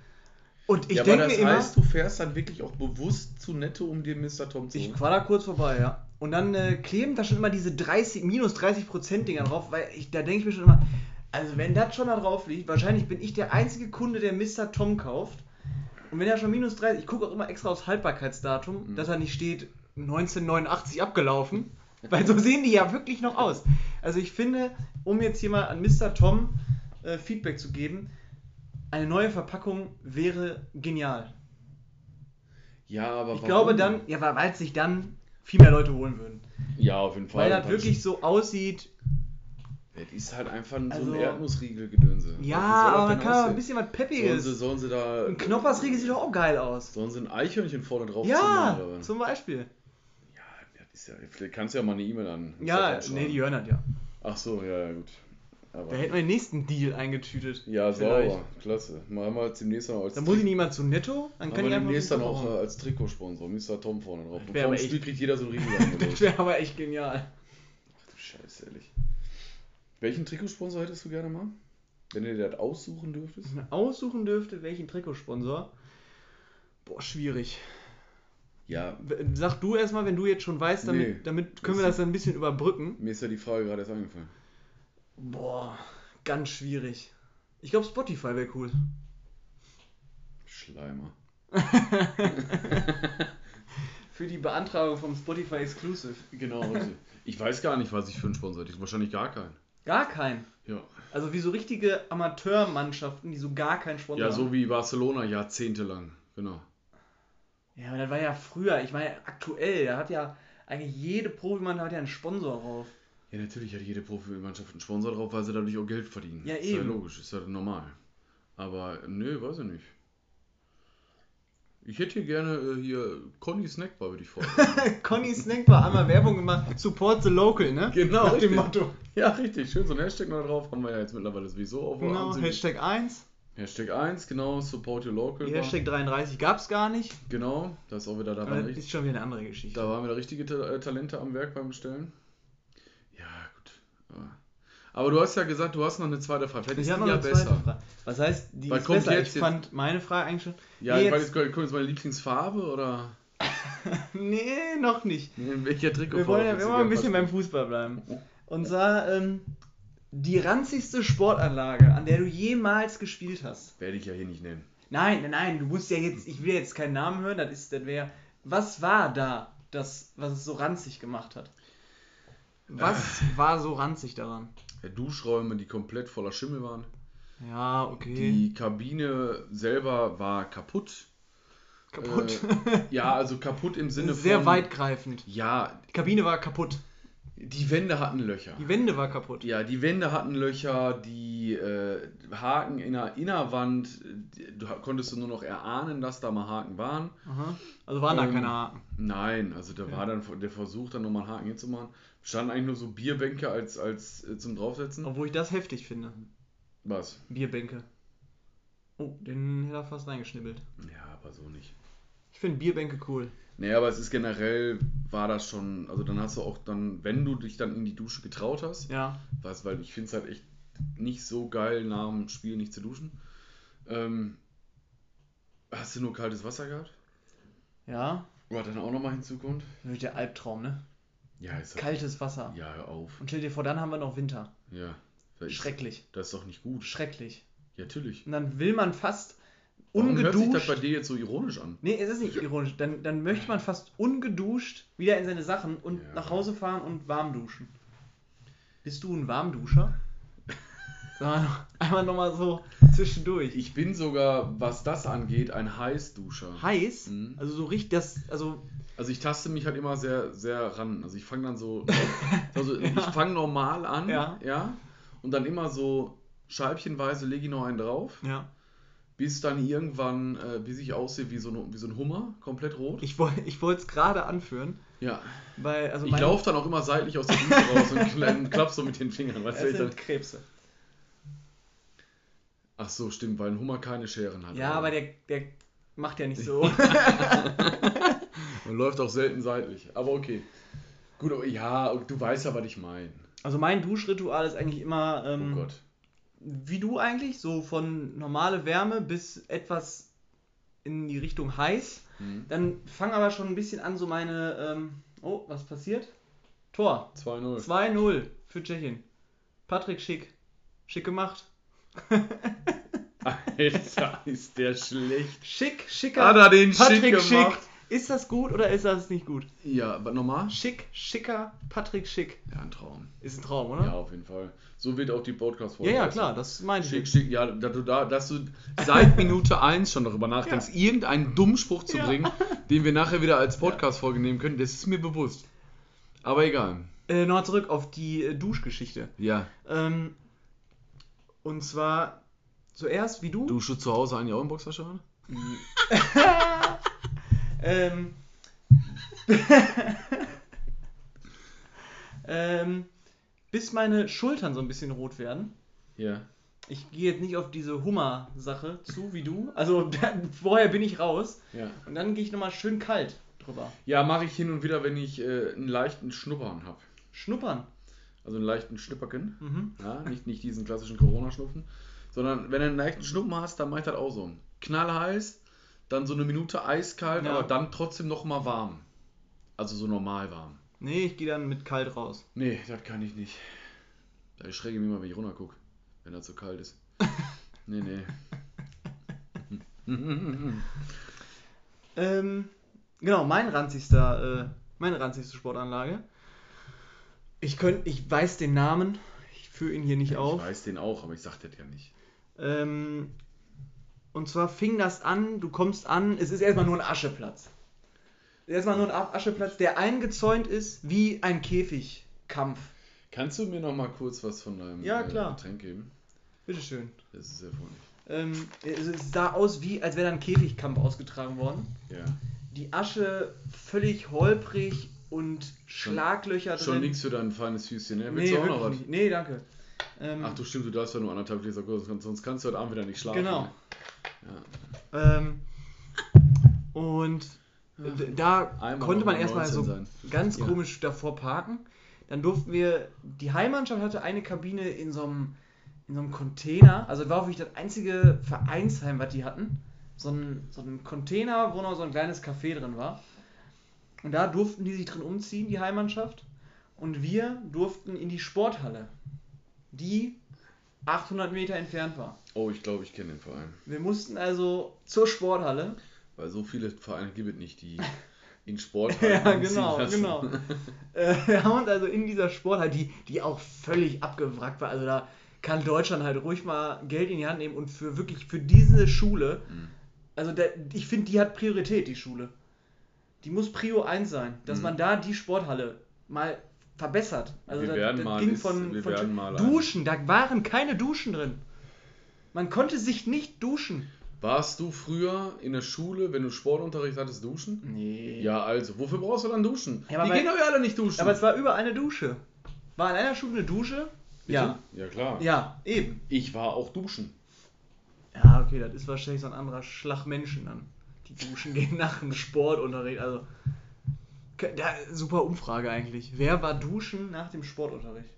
Und ich ja, aber denke das mir immer. heißt, du fährst dann wirklich auch bewusst zu Netto, um dir Mr. Tom zu Ich holen. fahr da kurz vorbei, ja. Und dann äh, kleben da schon immer diese 30, minus 30 Prozent Dinger drauf, weil ich, da denke ich mir schon immer, also wenn das schon da drauf liegt, wahrscheinlich bin ich der einzige Kunde, der Mr. Tom kauft. Und wenn er schon minus 30, ich gucke auch immer extra aufs Haltbarkeitsdatum, Mhm. dass da nicht steht 1989 abgelaufen, weil so sehen die ja wirklich noch aus. Also ich finde, um jetzt hier mal an Mr. Tom äh, Feedback zu geben, eine neue Verpackung wäre genial. Ja, aber Ich warum? glaube dann, ja, weil sich dann viel mehr Leute holen würden. Ja, auf jeden Fall. Weil das wirklich so aussieht. Das ist halt einfach so Also- ein Erdnussriegel-Gedönse. Ja, aber man kann auch ein aussehen? bisschen was Sollen Peppiges. sie, sollen sie da. Ein Knoppersriegel sieht doch auch geil aus. Sollen sie ein Eichhörnchen vorne drauf Ja, ziehen, zum Beispiel. Ja, das ist ja. Vielleicht kannst du ja mal eine E-Mail an. Ja, nee, die hören das ja. Ach so, ja, ja, gut. Aber Da hätten wir den nächsten Deal eingetütet. ja, Vielleicht. sauber. Klasse. Machen wir demnächst noch als Dann muss ich mal zu Netto, dann kann ich einfach demnächst dann auch äh, als Trikotsponsor. Mr. Tom vorne drauf. Und wär vor dem aber Spiel kriegt jeder so einen Riegel Das wäre aber echt genial. Du Scheiße, ehrlich. Welchen Trikotsponsor hättest du gerne mal? Wenn du dir das aussuchen dürftest? Wenn aussuchen dürfte, welchen Trikotsponsor. Boah, schwierig. Ja, Sag du erstmal, wenn du jetzt schon weißt, damit, Nee. damit können wir Das- das dann ein bisschen überbrücken. mir ist ja die Frage gerade erst eingefallen. Boah, ganz schwierig. Ich glaube, Spotify wäre cool. Schleimer. Für die Beantragung vom Spotify Exclusive. Genau. richtig. ich weiß gar nicht, was ich für einen Sponsor hätte. Wahrscheinlich gar keinen. Gar kein. Ja. Also wie so richtige Amateurmannschaften, die so gar keinen Sponsor Ja, so haben. wie Barcelona jahrzehntelang. Genau. Ja, aber das war ja früher. Ich meine, aktuell, da hat ja eigentlich jede Profimann hat ja einen Sponsor drauf. Ja, natürlich hat jede Profimannschaft einen Sponsor drauf, weil sie dadurch auch Geld verdienen. Ja, ist eben. ja logisch, ist ja normal. Aber nö, weiß ich nicht. Ich hätte hier gerne äh, hier Conny Snackbar, würde ich vorstellen. Conny Snackbar, einmal Werbung gemacht. Support the local, ne? Genau, Nach dem. Motto. ja, richtig. Schön, so ein Hashtag noch drauf. Haben wir ja jetzt mittlerweile sowieso auf Genau, Ansicht. Hashtag 1. Hashtag 1, genau. Support your local. Die. Hashtag 33 gab's gar nicht. Genau, das ist auch wieder da Aber waren, das ist schon wieder eine andere Geschichte. da waren wieder richtige Ta äh, Talente am Werk beim Bestellen. Aber du hast ja gesagt, du hast noch eine zweite Frage. Vielleicht ist Ich habe die ja besser. Frage. Was heißt, die Weil ist kommt besser? jetzt- ich fand meine Frage eigentlich schon. Ja, Nee, ich weiß, jetzt- kommt jetzt meine Lieblingsfarbe oder Nee, noch nicht. in welcher Trikotfarbe? Wir wollen ja immer ein bisschen beim? Fußball bleiben. Und zwar ähm, die ranzigste Sportanlage, an der du jemals gespielt hast. Werde ich ja hier nicht nennen. Nein, nein, nein, du musst ja jetzt, ich will jetzt keinen Namen hören, das ist, das wäre, was war da, das, was es so ranzig gemacht hat? Was war so ranzig daran? Ja, Duschräume, die komplett voller Schimmel waren. Ja, okay. Die Kabine selber war kaputt. Kaputt. Äh, ja, also kaputt im Sinne Sehr von. weitgreifend. Ja, Die Kabine war kaputt. die Wände hatten Löcher. Die Wände war kaputt. Ja, die Wände hatten Löcher, die äh, Haken in der Innerwand, du konntest du nur noch erahnen, dass da mal Haken waren. Aha. Also waren da Ähm, keine Haken. Nein, also da war dann der Versuch, dann nochmal einen Haken hinzumachen. Standen eigentlich nur so Bierbänke als, als äh, zum Draufsetzen. Obwohl ich das heftig finde. Was? Bierbänke. Oh, den hätte er fast reingeschnibbelt. Ja, aber so nicht. Ich finde Bierbänke cool. Nee, aber es ist generell, war das schon, also dann hast du auch dann, wenn du dich dann in die Dusche getraut hast, Ja. was, weil ich finde es halt echt nicht so geil, nach dem Spiel nicht zu duschen. Ähm, hast du nur kaltes Wasser gehabt? Ja. Was dann auch nochmal hinzukommt? Natürlich der Albtraum, ne? Ja, ist Kaltes Wasser. Ja, hör auf. Und stell dir vor, dann haben wir noch Winter. Ja. Schrecklich. das ist doch nicht gut. Schrecklich. Ja, natürlich. Und dann will man fast Warum hört sich das ungeduscht. bei dir jetzt so ironisch an? Nee, es ist nicht ironisch. Dann, dann möchte man fast ungeduscht wieder in seine Sachen und Ja. nach Hause fahren und warm duschen. Bist du ein Warmduscher? Einmal nochmal so zwischendurch. Ich bin sogar, was das angeht, ein Heißduscher. Heiß? Mhm. Also so richtig das, also Also ich taste mich halt immer sehr, sehr ran. Also ich fange dann so, also ich fange normal an, Ja. ja, und dann immer so scheibchenweise lege ich noch einen drauf, ja. bis dann irgendwann, äh, bis ich aussehe wie so, ein- wie so ein Hummer, komplett rot. Ich, woll- ich wollte es gerade anführen, ja, weil also ich laufe dann auch immer seitlich aus der Dusche raus und kle- klapp so mit den Fingern. Weißt Es du, sind dann, Krebse. ach so, stimmt, weil ein Hummer keine Scheren hat. Ja, aber der, der macht ja nicht so. Man läuft auch selten seitlich, aber okay. Gut, aber ja, du weißt ja, was ich meine. Also mein Duschritual ist eigentlich immer Oh ähm, Gott. wie du eigentlich, so von normale Wärme bis etwas in die Richtung heiß. Mhm. Dann fang aber schon ein bisschen an, so meine. Ähm, oh, was passiert? Tor. 2-0. 2-0 für Tschechien. Patrick Schick. Schick gemacht. Alter, ist der schlecht. Schick, schicker. Hat er den Patrick schick gemacht? Ist das gut oder ist das nicht gut? Ja, nochmal? Schick, schicker, Patrick Schick. Ja, ein Traum. Ist ein Traum, oder? Ja, auf jeden Fall. So wird auch die podcast ja, ja, klar, das Schick, ich. schick, ja, dass du, da, dass du seit Minute 1 schon darüber nachdenkst, irgendeinen dummen Spruch zu Ja. bringen, den wir nachher wieder als Podcast-Folge nehmen können, das ist mir bewusst. Aber egal. Äh, Nochmal zurück auf die äh, Duschgeschichte. Ja. Ähm, und zwar zuerst, wie du. Dusche zu Hause eigentlich auch im Boxershort? ähm, ähm, bis meine Schultern so ein bisschen rot werden. Ja. Ich gehe jetzt nicht auf diese Hummer-Sache zu wie du. Also dann, vorher bin ich raus. Ja. Und dann gehe ich nochmal schön kalt drüber. Ja, mache ich hin und wieder, wenn ich äh, einen leichten Schnuppern habe. Schnuppern. Also einen leichten Schnipperken. Mhm. Ja, nicht, nicht diesen klassischen Corona-Schnupfen. Sondern wenn du einen leichten Schnuppen hast, dann mache ich das auch so. Knallheiß, dann so eine Minute eiskalt, Ja. aber dann trotzdem nochmal warm. Also so normal warm. Nee, ich gehe dann mit kalt raus. Nee, das kann ich nicht. Da schräge mich mal, wenn ich runtergucke, wenn das so kalt ist. Nee, nee. Ähm, genau, mein ranzigster, äh, meine ranzigste Sportanlage. Ich könnte, ich weiß den Namen, ich führe ihn hier nicht ich auf. weiß den auch, aber ich sag das ja nicht. Ähm, und zwar fing das an, du kommst an, es ist erstmal nur ein Ascheplatz. Erstmal nur ein Ascheplatz, der eingezäunt ist wie ein Käfigkampf. Kannst du mir noch mal kurz was von deinem Ja, äh, klar. Getränk geben? Bitteschön. Das ist sehr freundlich. Ähm, es es sah aus wie, als wäre da ein Käfigkampf ausgetragen worden. Ja. Die Asche völlig holprig und Schlaglöcher Schon drin. nichts für dein feines Füßchen, ne? Nee, Willst du auch noch was? Nee, danke. Ähm, Ach du stimmt, du darfst ja nur anderthalb Gläser Gurken, sonst- sonst kannst du heute Abend wieder nicht schlafen. Genau. Ja. Ähm, und d- da Einmal konnte man erstmal 19 so sein. ganz Ja. komisch davor parken. Dann durften wir, die Heimmannschaft hatte eine Kabine in so einem, in so einem Container. Also war wirklich das einzige Vereinsheim, was die hatten. So ein, so ein Container, wo noch so ein kleines Café drin war. Und da durften die sich drin umziehen, die Heimmannschaft. Und wir durften in die Sporthalle, die 800 Meter entfernt war. Oh, ich glaube, ich kenne den Verein. Wir mussten also zur Sporthalle. Weil so viele Vereine gibt es nicht, die in Sporthallen Ja, genau, lassen. genau. Äh, wir haben uns also in dieser Sporthalle, die, die auch völlig abgewrackt war, also da kann Deutschland halt ruhig mal Geld in die Hand nehmen und für wirklich für diese Schule Mhm. Also der, ich finde, die hat Priorität, die Schule. Die muss Prio 1 sein, dass Mhm. man da die Sporthalle mal verbessert. Also Wir das, werden das mal ging ist- von, wir von werden mal Duschen, da waren keine Duschen drin. Man konnte sich nicht duschen. Warst du früher in der Schule, wenn du Sportunterricht hattest, duschen? Nee. Ja, also, wofür brauchst du dann duschen? Ja, Die bei- gehen doch alle nicht duschen. Aber es war überall eine Dusche. War in einer Schule eine Dusche? Ja. Ja, klar. Ja, eben. Ich war auch duschen. Ja, okay, das ist wahrscheinlich so ein anderer Schlag Menschen dann. Die duschen gehen nach dem Sportunterricht. Also, da, super Umfrage eigentlich. Wer war duschen nach dem Sportunterricht?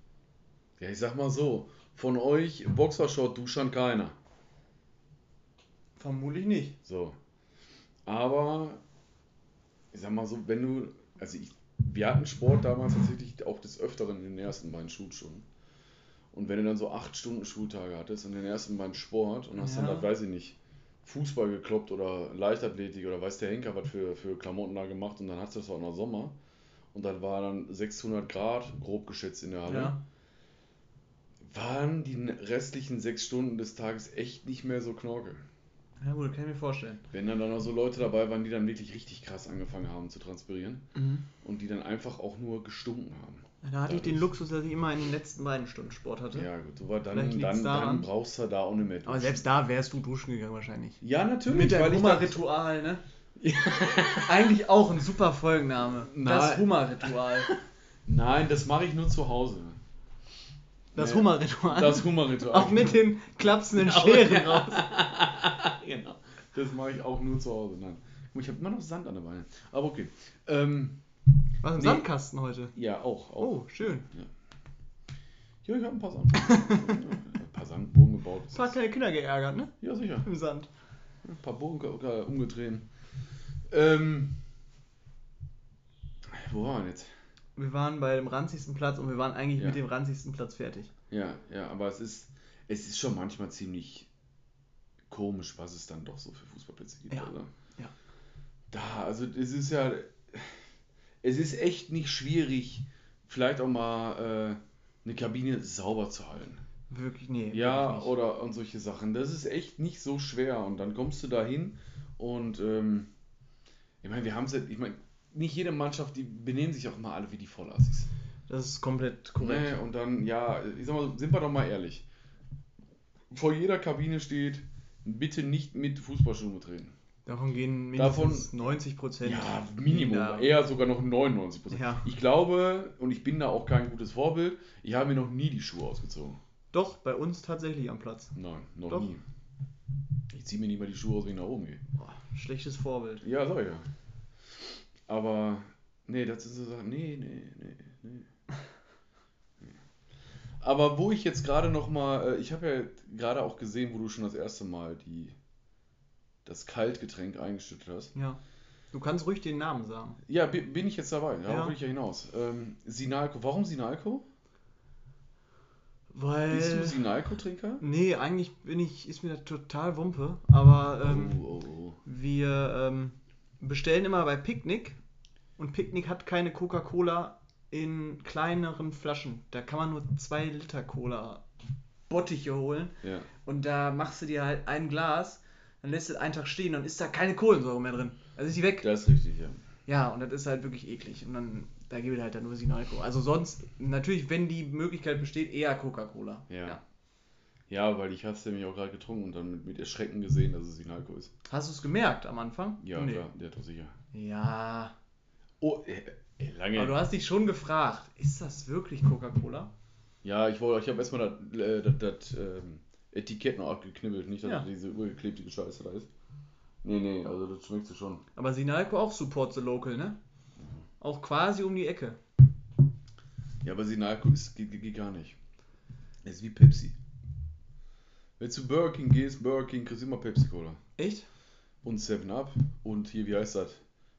Ja, ich sag mal so, von euch Boxershort-Duschern keiner. Vermutlich nicht. So. Aber, ich sag mal so, wenn du, also ich, wir hatten Sport damals tatsächlich auch des Öfteren in den ersten beiden Schulstunden. Und wenn du dann so acht Stunden Schultage hattest und den ersten beiden Sport und hast dann Ja. da, weiß ich nicht, Fußball gekloppt oder Leichtathletik oder weiß der Henker was für, für Klamotten da gemacht und dann hast du das auch noch Sommer und dann war dann 600 Grad, grob geschätzt in der Halle. Ja. Waren die restlichen sechs Stunden des Tages echt nicht mehr so knorke. Ja, gut, kann ich mir vorstellen. Wenn dann, dann noch so Leute dabei waren, die dann wirklich richtig krass angefangen haben zu transpirieren und die dann einfach auch nur gestunken haben. Da hatte ich den. Luxus, dass ich immer in den letzten beiden Stunden Sport hatte. Ja, gut, aber dann, dann, dann brauchst du da auch nicht mehr Aber duschen. selbst da wärst du duschen gegangen wahrscheinlich. Ja, natürlich. Mit dem Hummer-Ritual, ne? Eigentlich auch ein super Folgenname. Das Nein. Hummer-Ritual. Nein, das mache ich nur zu Hause. Das Nee. Hummer-Ritual. Das Hummerritual. Auch mit den klapsenden Scheren raus. genau. Das mache ich auch nur zu Hause. Nein. Ich habe immer noch Sand an der Beine. Aber okay. Ähm, Was im Nee. Sandkasten heute? ja, auch. auch. Oh, schön. Ja, ich habe ein paar Sand. ein paar Sandburgen gebaut. Ein paar kleine Kinder geärgert, ne? Ja, sicher. Im Sand. Ein paar Bogen ge- umgedreht. Ähm, wo waren wir jetzt? Wir waren bei dem ranzigsten Platz und wir waren eigentlich Ja. mit dem ranzigsten Platz fertig. Ja, ja, aber es ist, es ist schon manchmal ziemlich komisch, was es dann doch so für Fußballplätze gibt. Ja, Also. ja. Da, also es ist ja, es ist echt nicht schwierig, vielleicht auch mal äh, eine Kabine sauber zu halten. Wirklich, nee. Ja, wirklich oder und solche Sachen. Das ist echt nicht so schwer. Und dann kommst du da hin und ähm, ich meine, wir haben es ja, ich meine, nicht jede Mannschaft, die benehmen sich auch mal alle wie die Vollassis. Das ist komplett korrekt. Nee, und dann, ja, ich sag mal, sind wir doch mal ehrlich. Vor jeder Kabine steht, bitte nicht mit Fußballschuhen betreten. Davon gehen Davon- mindestens 90 Prozent. Ja, Minimum, Ja. eher sogar noch 99 Prozent. Ja. Ich glaube, und ich bin da auch kein gutes Vorbild, ich habe mir noch nie die Schuhe ausgezogen. Doch, bei uns tatsächlich am Platz. Nein, noch Doch. nie. Ich ziehe mir nie mal die Schuhe aus, wenn ich nach oben gehe. Boah, schlechtes Vorbild. Ja, sag ich ja. Aber, nee, das ist so Sachen, nee, nee, nee, nee. Aber wo ich jetzt gerade noch mal, äh, ich habe ja gerade auch gesehen, wo du schon das erste Mal die, das Kaltgetränk eingeschüttet hast. Ja. Du kannst ruhig den Namen sagen. Ja, bi- bin ich jetzt dabei, darauf Ja. will ich ja hinaus. Ähm, Sinalco, warum Sinalco? Weil. Bist du Sinalco-Trinker? Nee, eigentlich bin ich, ist mir das total Wumpe. Aber ähm, oh, oh, oh. wir ähm, bestellen immer bei Picknick und Picknick hat keine Coca-Cola in kleineren Flaschen. Da kann man nur 2 Liter Cola Bottiche holen Ja. und da machst du dir halt ein Glas, dann lässt es einen Tag stehen, dann ist da keine Kohlensäure mehr drin. Also ist die weg. Das ist richtig, ja. Ja, und das ist halt wirklich eklig. Und dann, da gebe ich halt dann nur Sinalco. Also sonst, natürlich, wenn die Möglichkeit besteht, eher Coca-Cola. Ja. Ja, weil ich habe es nämlich auch gerade getrunken und dann mit, mit Erschrecken gesehen, dass es Sinalco ist. Hast du es gemerkt am Anfang? Ja, Nee. klar, der hat doch sicher. Ja. Oh, äh, äh, lange. Aber du hast dich schon gefragt, ist das wirklich Coca-Cola? Ja, ich wollte, ich habe erstmal das, äh, das, das ähm, Etikett noch abgeknibbelt, nicht, dass Ja. diese übergeklebte Scheiße da ist. Nee, nee, also das schmeckt du schon. Aber Sinalco auch Support the Local, ne? Auch quasi um die Ecke. Ja, aber Sinalco ist, geht, geht gar nicht. Das ist wie Pepsi. Wenn du zu Burger King gehst, Burger King kriegst du immer Pepsi-Cola. Echt? Und 7-Up und hier, wie heißt das?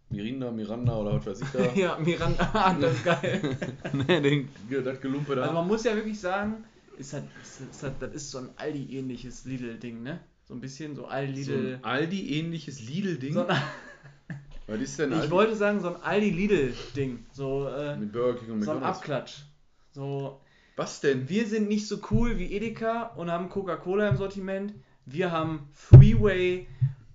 Mirinda, Miranda oder was weiß ich da. ja, Miranda, ah, das ist geil. nee, den, ja, das Gelumpe da. Also man muss ja wirklich sagen, ist halt, ist, ist halt, das ist so ein Aldi-ähnliches Lidl-Ding, ne? So ein bisschen so Aldi so ein Aldi-ähnliches Lidl-Ding. So was ist denn ich Aldi? wollte sagen, so ein Aldi-Lidl-Ding. So, äh, Mit Burger King und so ein. Abklatsch. So, Was denn? wir sind nicht so cool wie Edeka und haben Coca-Cola im Sortiment. Wir haben Freeway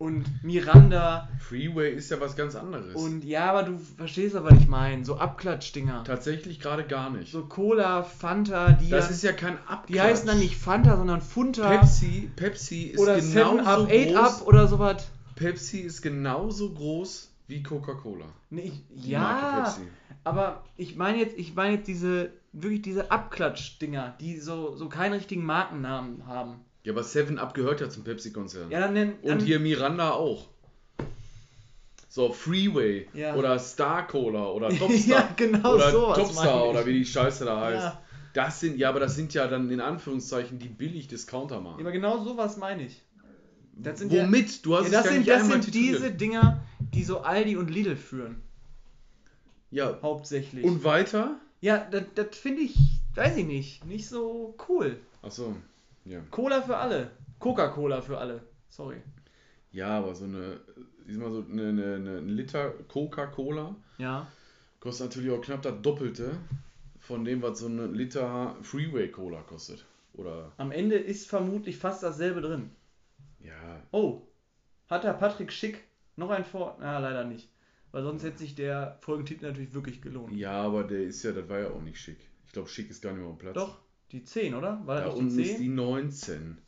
und Miranda Freeway ist ja was ganz anderes. und ja, aber du verstehst aber, was ich meine. So Abklatschdinger. Tatsächlich gerade gar nicht. So Cola, Fanta, die, das ist ja kein Abklatsch. die heißen dann nicht Fanta, sondern Funta Pepsi. Pepsi ist oder 7 genauso Up, 8 groß. Up oder sowas. Pepsi ist genauso groß wie Coca-Cola. Nee, ja, aber ich meine jetzt, ich meine jetzt diese, wirklich diese Abklatschdinger, die so, so keinen richtigen Markennamen haben. Ja, aber 7 Up gehört ja zum Pepsi-Konzern. Ja, dann dann, Und hier Miranda auch. So, Freeway Ja. oder Star Cola oder Topstar. Ja, genau oder sowas Topstar oder wie die Scheiße da heißt. Ja. Das sind, ja, aber das sind ja dann in Anführungszeichen die billig Ja, Discounter-Marken. aber genau sowas meine ich. Das sind ja- Womit? Du hast Ja, es das ja sind, nicht das sind tituliert. diese Dinger, die so Aldi und Lidl führen, Ja, hauptsächlich. und weiter? ja, das, das finde ich, weiß ich nicht, nicht so cool. Achso, ja. Cola für alle. Coca-Cola für alle. Sorry. Ja, aber so eine, ich mal so eine, eine, eine ein Liter Coca-Cola Ja. kostet natürlich auch knapp das Doppelte von dem, was so ein Liter Freeway Cola kostet. Oder, Am Ende ist vermutlich fast dasselbe drin. ja, Oh, hat der Patrick Schick noch ein Vor... Na, leider nicht. Weil sonst hätte sich der Folgentitel natürlich wirklich gelohnt. ja, aber der ist ja, das war ja auch nicht schick. Ich glaube, schick ist gar nicht mehr am Platz. Doch, die 10, oder? War Da das unten nicht ist die die 10? 19.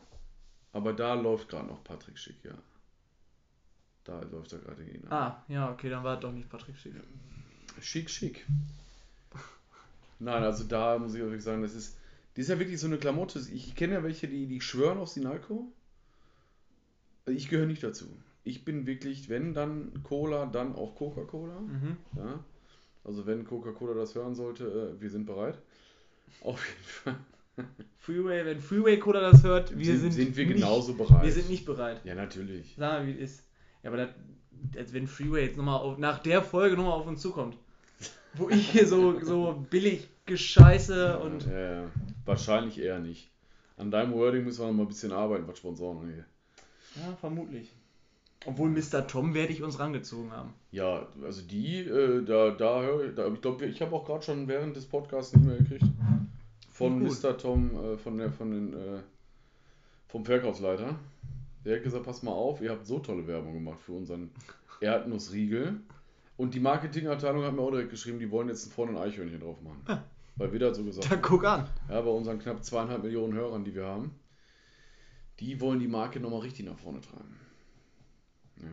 Aber da läuft gerade noch Patrick Schick, ja. Da läuft er gerade gegen. Ah, ja, okay, dann war doch nicht Patrick Schick. Schick, schick. Nein, also da muss ich wirklich sagen, das ist, die ist ja wirklich so eine Klamotte. Ich kenne ja welche, die, die schwören auf Sinalco. Ich gehöre nicht dazu. Ich bin wirklich, wenn dann Cola, dann auf Coca-Cola. Mhm. Ja? Also wenn Coca-Cola das hören sollte, äh, wir sind bereit. Auf jeden Fall. Freeway, wenn Freeway Cola das hört, wir sind, sind wir nicht, genauso bereit. Wir sind nicht bereit. Ja, natürlich. Sag mal, wie es ist. Ja, aber das, als wenn Freeway jetzt nochmal auf, nach der Folge nochmal auf uns zukommt. Wo ich hier so, so billig Gescheiße und. Ja, ja. Wahrscheinlich eher nicht. An deinem Wording müssen wir noch mal ein bisschen arbeiten, was Sponsoren angeht. Ja, vermutlich. Obwohl Mr. Tom werde ich uns rangezogen haben. Ja, also die, äh, da, da höre ich, da, ich glaube, ich habe auch gerade schon während des Podcasts nicht mehr gekriegt. Von Gut. Mr. Tom, äh, von der, von den, äh, vom Verkaufsleiter. Der hat gesagt, pass mal auf, ihr habt so tolle Werbung gemacht für unseren Erdnussriegel. Und die Marketingabteilung hat mir auch direkt geschrieben, die wollen jetzt vorne ein Eichhörnchen drauf machen. Ah. Weil wir das so gesagt Da haben. guck an. Ja, bei unseren knapp zweieinhalb Millionen Hörern, die wir haben, die wollen die Marke nochmal richtig nach vorne treiben. Ja,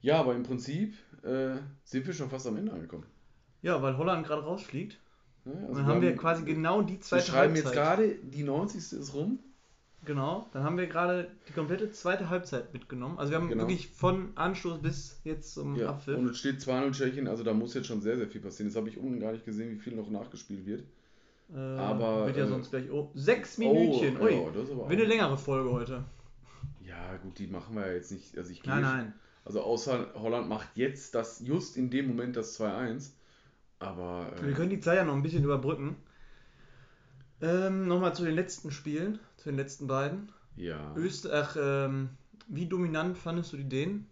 ja aber im Prinzip äh, sind wir schon fast am Ende angekommen. Ja, weil Holland gerade rausfliegt. Also Und dann haben wir quasi genau die Wir zweite schreiben jetzt gerade, die 90. ist rum. Genau, dann haben wir gerade die komplette zweite Halbzeit mitgenommen. Also wir haben Genau. wirklich von Anschluss bis jetzt zum Ja, Abpfiff. und es steht 2-0 Tschechien, also da muss jetzt schon sehr, sehr viel passieren. Das habe ich unten gar nicht gesehen, wie viel noch nachgespielt wird. Äh, aber, Wird ja äh, sonst gleich. Oh, sechs Minütchen. Oh, Ui. ja, das ist aber Wird eine längere Folge heute. Ja, gut, die machen wir ja jetzt nicht. Also ich gehe Nein, nein. Also außer Holland macht jetzt das, just in dem Moment das 2-1. Aber Wir äh, können die Zeit ja noch ein bisschen überbrücken. Ähm, Nochmal zu den letzten Spielen, zu den letzten beiden. ja. Öst ach, ähm, wie dominant fandest du die Dänen?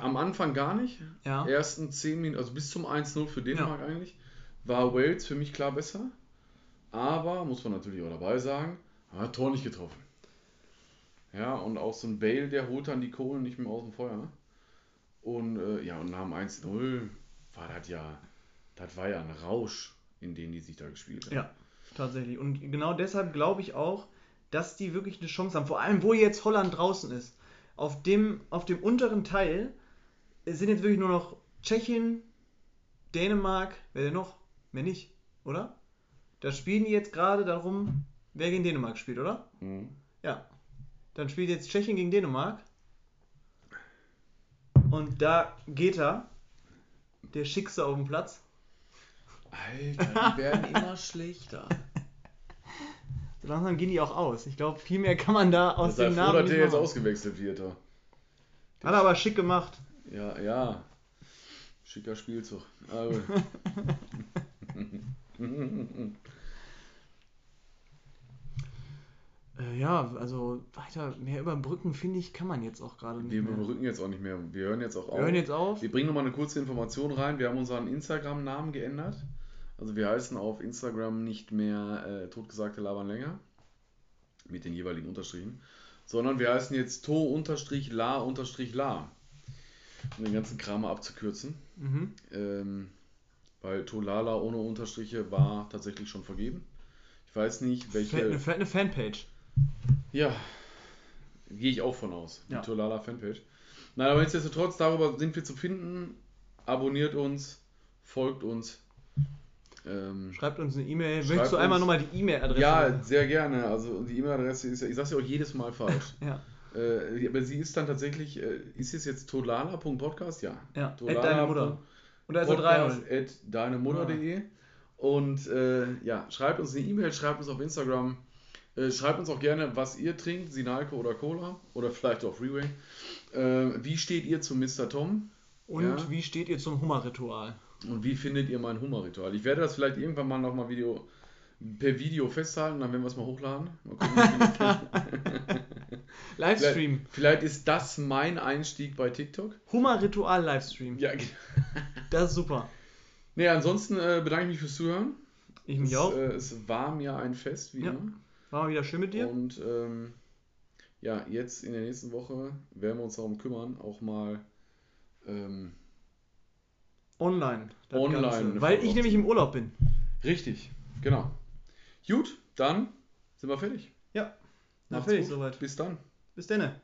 Am Anfang gar nicht. Ja. Ersten 10 Minuten, also bis zum 1-0 für Dänemark eigentlich, war Wales für mich klar besser. Aber, muss man natürlich auch dabei sagen, hat Tor nicht getroffen. Ja, und auch so ein Bale, der holt dann die Kohlen nicht mehr aus dem Feuer. Und äh, ja, und nach dem 1-0 war das ja, das war ja ein Rausch, in den die sich da gespielt haben. Ja, tatsächlich. Und genau deshalb glaube ich auch, dass die wirklich eine Chance haben. Vor allem, wo jetzt Holland draußen ist. Auf dem, auf dem unteren Teil sind jetzt wirklich nur noch Tschechien, Dänemark, wer denn noch? Mehr nicht, oder? Da spielen die jetzt gerade darum, wer gegen Dänemark spielt, oder? Mhm. Ja. Dann spielt jetzt Tschechien gegen Dänemark. Und da geht er, der Schickste auf dem Platz. Alter, die werden immer schlechter. So langsam gehen die auch aus. Ich glaube, viel mehr kann man da aus dem froh, Namen dass nicht der jetzt machen. ausgewechselt wird. da. Hat er aber schick gemacht. Ja, ja. Schicker Spielzug. Also. Äh, ja, also weiter, mehr überbrücken, finde ich, kann man jetzt auch gerade nicht Wir mehr. überrücken jetzt auch nicht mehr. Wir hören jetzt auch auf. Wir hören jetzt auf. Wir bringen nochmal eine kurze Information rein. Wir haben unseren Instagram-Namen geändert. Also wir heißen auf Instagram nicht mehr äh, totgesagte Labern länger. mit den jeweiligen Unterstrichen, sondern wir heißen jetzt To-La-La. Um den ganzen Kram abzukürzen. Mhm. Ähm, weil Tolala ohne Unterstriche war tatsächlich schon vergeben. Ich weiß nicht, welche. Eine, eine Fanpage. Ja, gehe ich auch von aus. Die Ja. Tolala Fanpage. Nein, aber nichtsdestotrotz, darüber sind wir zu finden. Abonniert uns, folgt uns. Ähm, Schreibt uns eine E-Mail. Möchtest du einmal nochmal die E-Mail-Adresse? ja, sehr gerne. Also die E-Mail-Adresse ist, ja- ich sage ja auch jedes Mal falsch. Ja, äh, aber sie ist dann tatsächlich, äh, ist es jetzt tolala.podcast? Ja. ja. At Tolala. deine Mutter. Und da ist Podcast at deinemutter.de und äh, ja, schreibt uns eine E-Mail, schreibt uns auf Instagram, schreibt uns auch gerne, was ihr trinkt, Sinalco oder Cola oder vielleicht auch Freeway. Äh, wie steht ihr zu Mr. Tom Und Ja. wie steht ihr zum Hummerritual? und wie findet ihr mein Hummerritual? Ich werde das vielleicht irgendwann mal nochmal Video, per Video festhalten, dann werden wir es mal hochladen. Mal gucken, Livestream. vielleicht, vielleicht ist das mein Einstieg bei TikTok. Hummerritual Livestream. Ja, Das ist super. nee, ansonsten äh, bedanke ich mich fürs Zuhören. Ich mich es, auch. Äh, es war mir ein Fest, wie Ja. immer. War wieder schön mit dir. Und ähm, ja, jetzt in der nächsten Woche werden wir uns darum kümmern, auch mal ähm, Online. Online Ganze. Weil ich nämlich im Urlaub bin. richtig, genau. Gut, dann sind wir fertig. Ja. Macht's fertig gut. soweit. Bis dann. Bis denne.